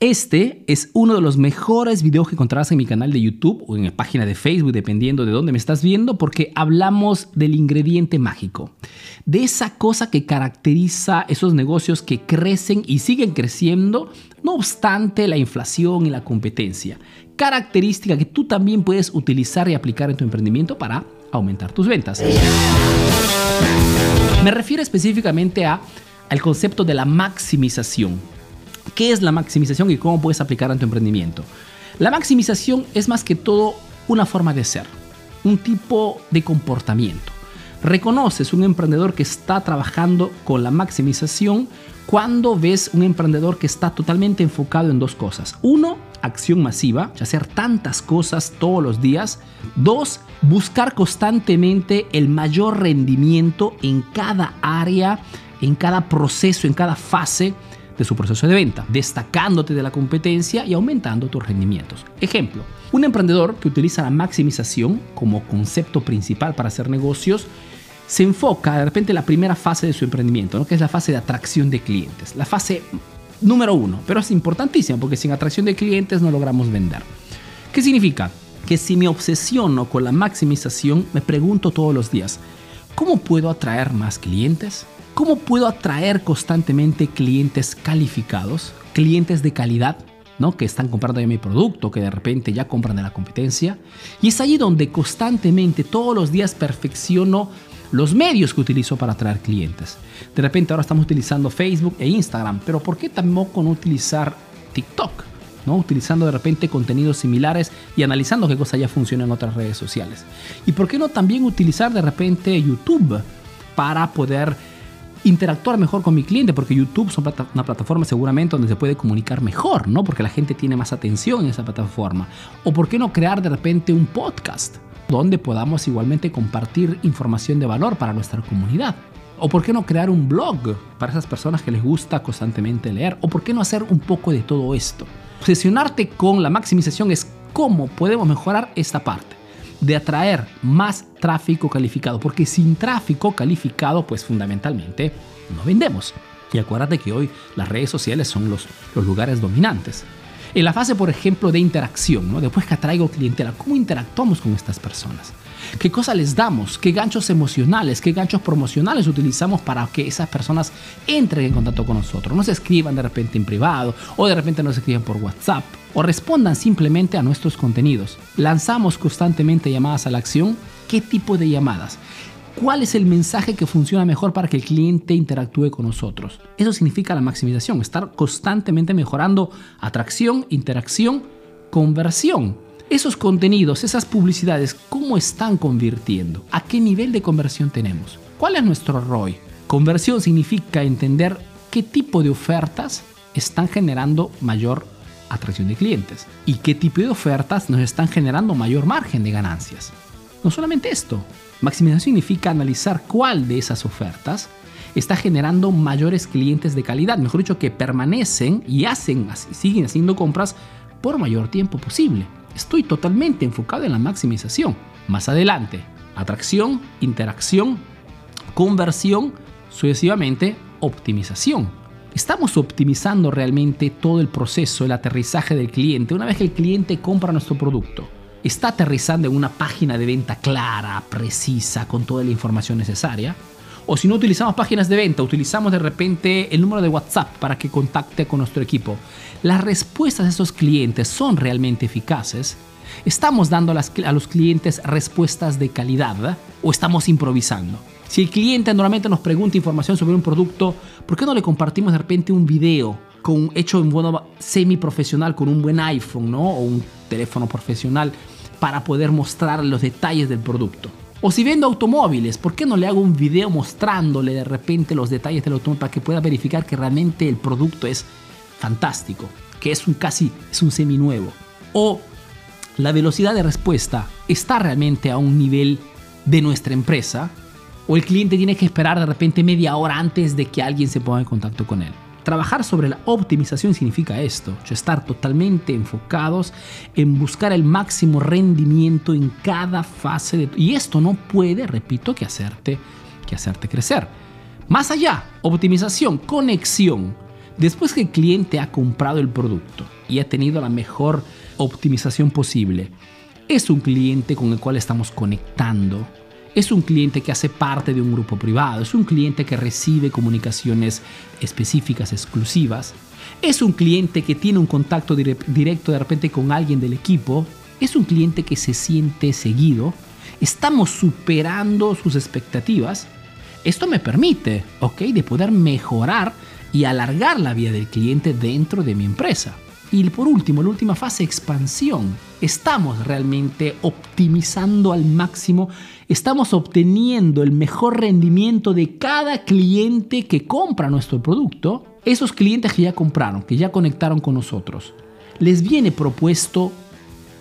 Este es uno de los mejores videos que encontrarás en mi canal de YouTube o en mi página de Facebook, dependiendo de dónde me estás viendo, porque hablamos del ingrediente mágico, de esa cosa que caracteriza esos negocios que crecen y siguen creciendo, no obstante la inflación y la competencia. Característica que tú también puedes utilizar y aplicar en tu emprendimiento para aumentar tus ventas. Me refiero específicamente a, al concepto de la maximización. ¿Qué es la maximización y cómo puedes aplicar en tu emprendimiento? La maximización es más que todo una forma de ser, un tipo de comportamiento. Reconoces un emprendedor que está trabajando con la maximización cuando ves un emprendedor que está totalmente enfocado en dos cosas. Uno, acción masiva, hacer tantas cosas todos los días. Dos, buscar constantemente el mayor rendimiento en cada área, en cada proceso, en cada fase de su proceso de venta, destacándote de la competencia y aumentando tus rendimientos. Ejemplo, un emprendedor que utiliza la maximización como concepto principal para hacer negocios se enfoca de repente en la primera fase de su emprendimiento, ¿no? que es la fase de atracción de clientes, la fase número uno, pero es importantísima porque sin atracción de clientes no logramos vender. ¿Qué significa? Que si me obsesiono con la maximización, me pregunto todos los días, ¿cómo puedo atraer más clientes? ¿Cómo puedo atraer constantemente clientes calificados, clientes de calidad, ¿no? que están comprando ya mi producto, que de repente ya compran de la competencia? Y es allí donde constantemente, todos los días, perfecciono los medios que utilizo para atraer clientes. De repente ahora estamos utilizando Facebook e Instagram, pero ¿por qué tampoco no utilizar TikTok? ¿no? Utilizando de repente contenidos similares y analizando qué cosas ya funcionan en otras redes sociales. ¿Y por qué no también utilizar de repente YouTube para poder interactuar mejor con mi cliente, porque YouTube es una plataforma seguramente donde se puede comunicar mejor, ¿no? Porque la gente tiene más atención en esa plataforma. O por qué no crear de repente un podcast donde podamos igualmente compartir información de valor para nuestra comunidad. O por qué no crear un blog para esas personas que les gusta constantemente leer. O por qué no hacer un poco de todo esto. Obsesionarte con la maximización es cómo podemos mejorar esta parte de atraer más tráfico calificado, porque sin tráfico calificado, pues fundamentalmente no vendemos. Y acuérdate que hoy las redes sociales son los, los lugares dominantes. En la fase, por ejemplo, de interacción, ¿no? después que atraigo clientela, ¿cómo interactuamos con estas personas? ¿Qué cosas les damos? ¿Qué ganchos emocionales? ¿Qué ganchos promocionales utilizamos para que esas personas entren en contacto con nosotros? No se escriban de repente en privado o de repente nos escriban por WhatsApp o respondan simplemente a nuestros contenidos. Lanzamos constantemente llamadas a la acción. ¿Qué tipo de llamadas? ¿Cuál es el mensaje que funciona mejor para que el cliente interactúe con nosotros? Eso significa la maximización, estar constantemente mejorando atracción, interacción, conversión. Esos contenidos, esas publicidades, ¿cómo están convirtiendo? ¿A qué nivel de conversión tenemos? ¿Cuál es nuestro ROI? Conversión significa entender qué tipo de ofertas están generando mayor atracción de clientes y qué tipo de ofertas nos están generando mayor margen de ganancias. No solamente esto, maximización significa analizar cuál de esas ofertas está generando mayores clientes de calidad, mejor dicho, que permanecen y hacen, siguen haciendo compras por mayor tiempo posible. Estoy totalmente enfocado en la maximización. Más adelante, atracción, interacción, conversión, sucesivamente optimización. Estamos optimizando realmente todo el proceso, el aterrizaje del cliente. Una vez que el cliente compra nuestro producto, está aterrizando en una página de venta clara, precisa, con toda la información necesaria. O si no utilizamos páginas de venta, utilizamos de repente el número de WhatsApp para que contacte con nuestro equipo. Las respuestas de esos clientes son realmente eficaces. ¿Estamos dando a los clientes respuestas de calidad o estamos improvisando? Si el cliente normalmente nos pregunta información sobre un producto, ¿por qué no le compartimos de repente un video con, hecho en modo semi profesional con un buen iPhone ¿no? o un teléfono profesional para poder mostrar los detalles del producto? O si vendo automóviles, ¿por qué no le hago un video mostrándole de repente los detalles del automóvil para que pueda verificar que realmente el producto es fantástico, que es un casi es un seminuevo? O la velocidad de respuesta está realmente a un nivel de nuestra empresa o el cliente tiene que esperar de repente media hora antes de que alguien se ponga en contacto con él. Trabajar sobre la optimización significa esto, estar totalmente enfocados en buscar el máximo rendimiento en cada fase de y esto no puede, repito, que hacerte que hacerte crecer. Más allá, optimización, conexión. Después que el cliente ha comprado el producto y ha tenido la mejor optimización posible, es un cliente con el cual estamos conectando es un cliente que hace parte de un grupo privado, es un cliente que recibe comunicaciones específicas, exclusivas, es un cliente que tiene un contacto directo de repente con alguien del equipo, es un cliente que se siente seguido, estamos superando sus expectativas. Esto me permite, ¿ok?, de poder mejorar y alargar la vida del cliente dentro de mi empresa. Y por último, la última fase, expansión. Estamos realmente optimizando al máximo, estamos obteniendo el mejor rendimiento de cada cliente que compra nuestro producto. Esos clientes que ya compraron, que ya conectaron con nosotros, les viene propuesto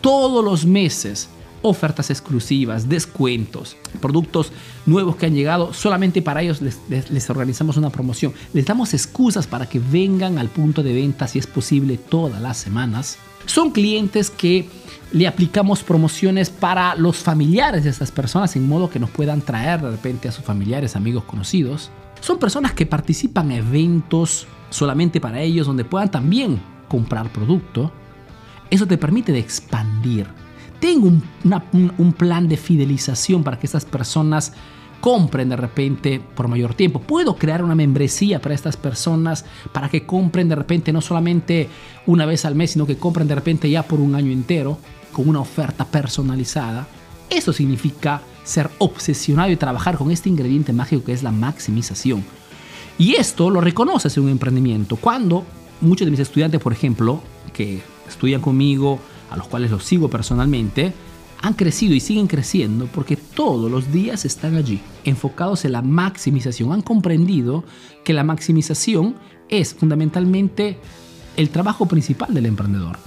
todos los meses ofertas exclusivas, descuentos, productos nuevos que han llegado, solamente para ellos les, organizamos una promoción. Les damos excusas para que vengan al punto de venta si es posible todas las semanas. Son clientes que le aplicamos promociones para los familiares de estas personas en modo que nos puedan traer de repente a sus familiares, amigos, conocidos. Son personas que participan en eventos solamente para ellos donde puedan también comprar producto. Eso te permite de expandir tengo un, plan de fidelización para que estas personas compren de repente por mayor tiempo. Puedo crear una membresía para estas personas para que compren de repente no solamente una vez al mes, sino que compren de repente ya por un año entero con una oferta personalizada. Eso significa ser obsesionado y trabajar con este ingrediente mágico que es la maximización. Y esto lo reconoces en un emprendimiento. Cuando muchos de mis estudiantes, por ejemplo, que estudian conmigo, a los cuales los sigo personalmente, han crecido y siguen creciendo porque todos los días están allí, enfocados en la maximización. Han comprendido que la maximización es fundamentalmente el trabajo principal del emprendedor.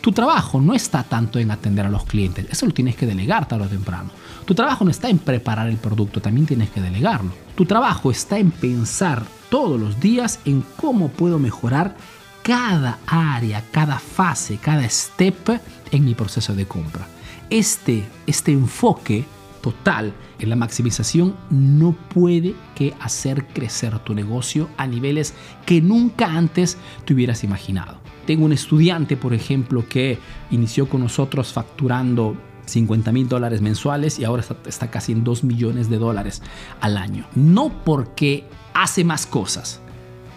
Tu trabajo no está tanto en atender a los clientes, eso lo tienes que delegar tarde o temprano. Tu trabajo no está en preparar el producto, también tienes que delegarlo. Tu trabajo está en pensar todos los días en cómo puedo mejorar cada área, cada fase, cada step en mi proceso de compra. Este, este enfoque total en la maximización no puede que hacer crecer tu negocio a niveles que nunca antes te hubieras imaginado. Tengo un estudiante, por ejemplo, que inició con nosotros facturando 50 mil dólares mensuales y ahora está, está, casi en 2 millones de dólares al año. No porque hace más cosas,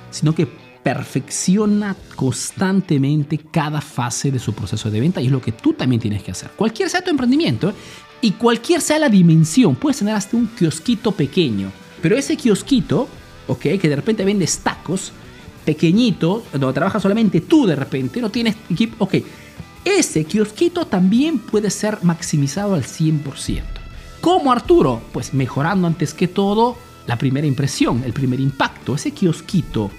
sino que perfecciona constantemente cada fase de su proceso de venta y es lo que tú también tienes que hacer. Cualquier sea tu emprendimiento ¿eh? y cualquier sea la dimensión, puedes tener hasta un kiosquito pequeño, pero ese kiosquito, ok, que de repente vendes tacos, pequeñito, donde trabajas solamente tú de repente, no tienes equipo, ok, ese kiosquito también puede ser maximizado al 100%. ¿Cómo Arturo? Pues mejorando antes que todo la primera impresión, el primer impacto, ese kiosquito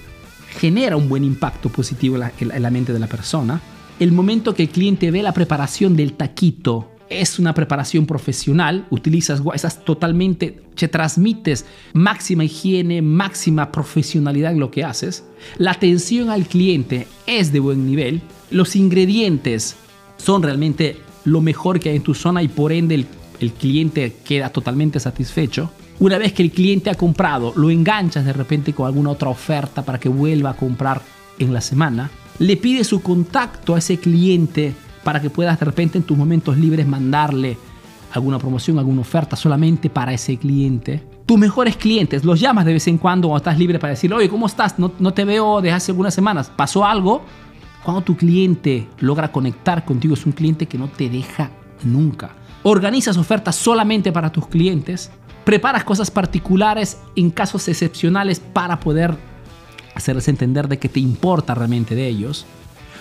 genera un buen impacto positivo en la, mente de la persona. El momento que el cliente ve la preparación del taquito es una preparación profesional, utilizas, estás totalmente, te transmites máxima higiene, máxima profesionalidad en lo que haces. La atención al cliente es de buen nivel. Los ingredientes son realmente lo mejor que hay en tu zona y por ende el cliente queda totalmente satisfecho. Una vez que el cliente ha comprado, lo enganchas de repente con alguna otra oferta para que vuelva a comprar en la semana. Le pides su contacto a ese cliente para que puedas de repente en tus momentos libres mandarle alguna promoción, alguna oferta solamente para ese cliente. Tus mejores clientes los llamas de vez en cuando cuando estás libre para decirle, oye, ¿cómo estás? No, no te veo desde hace algunas semanas. ¿Pasó algo? Cuando tu cliente logra conectar contigo, es un cliente que no te deja nunca. Organizas ofertas solamente para tus clientes preparas cosas particulares en casos excepcionales para poder hacerles entender de que te importa realmente de ellos.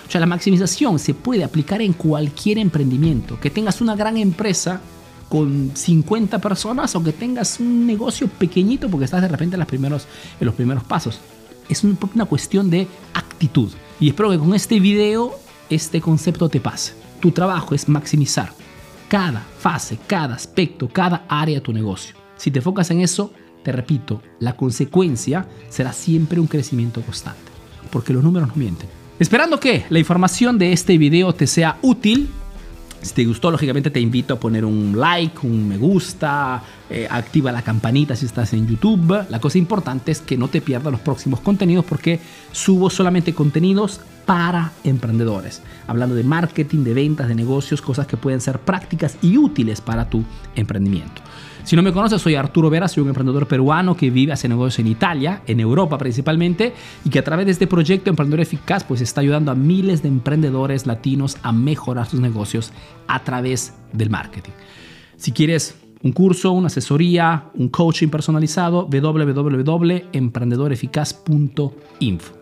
O sea, la maximización se puede aplicar en cualquier emprendimiento. Que tengas una gran empresa con 50 personas o que tengas un negocio pequeñito porque estás de repente en los primeros, en los primeros pasos. Es una cuestión de actitud. Y espero que con este video este concepto te pase. Tu trabajo es maximizar cada fase, cada aspecto, cada área de tu negocio. Si te enfocas en eso, te repito, la consecuencia será siempre un crecimiento constante. porque los números no mienten. Esperando que la información de este video te sea útil, si te gustó, lógicamente te invito a poner un like, un me gusta, eh, activa la campanita si estás en YouTube. La cosa importante es que no te pierdas los próximos contenidos porque subo solamente contenidos para emprendedores, hablando de marketing, de ventas, de negocios, cosas que pueden ser prácticas y útiles para tu emprendimiento. Si no me conoces, soy Arturo Vera, soy un emprendedor peruano que vive, hace negocios en Italia, en Europa principalmente, y que a través de este proyecto Emprendedor Eficaz, pues está ayudando a miles de emprendedores latinos a mejorar sus negocios a través del marketing. Si quieres un curso, una asesoría, un coaching personalizado, www.emprendedoreficaz.info.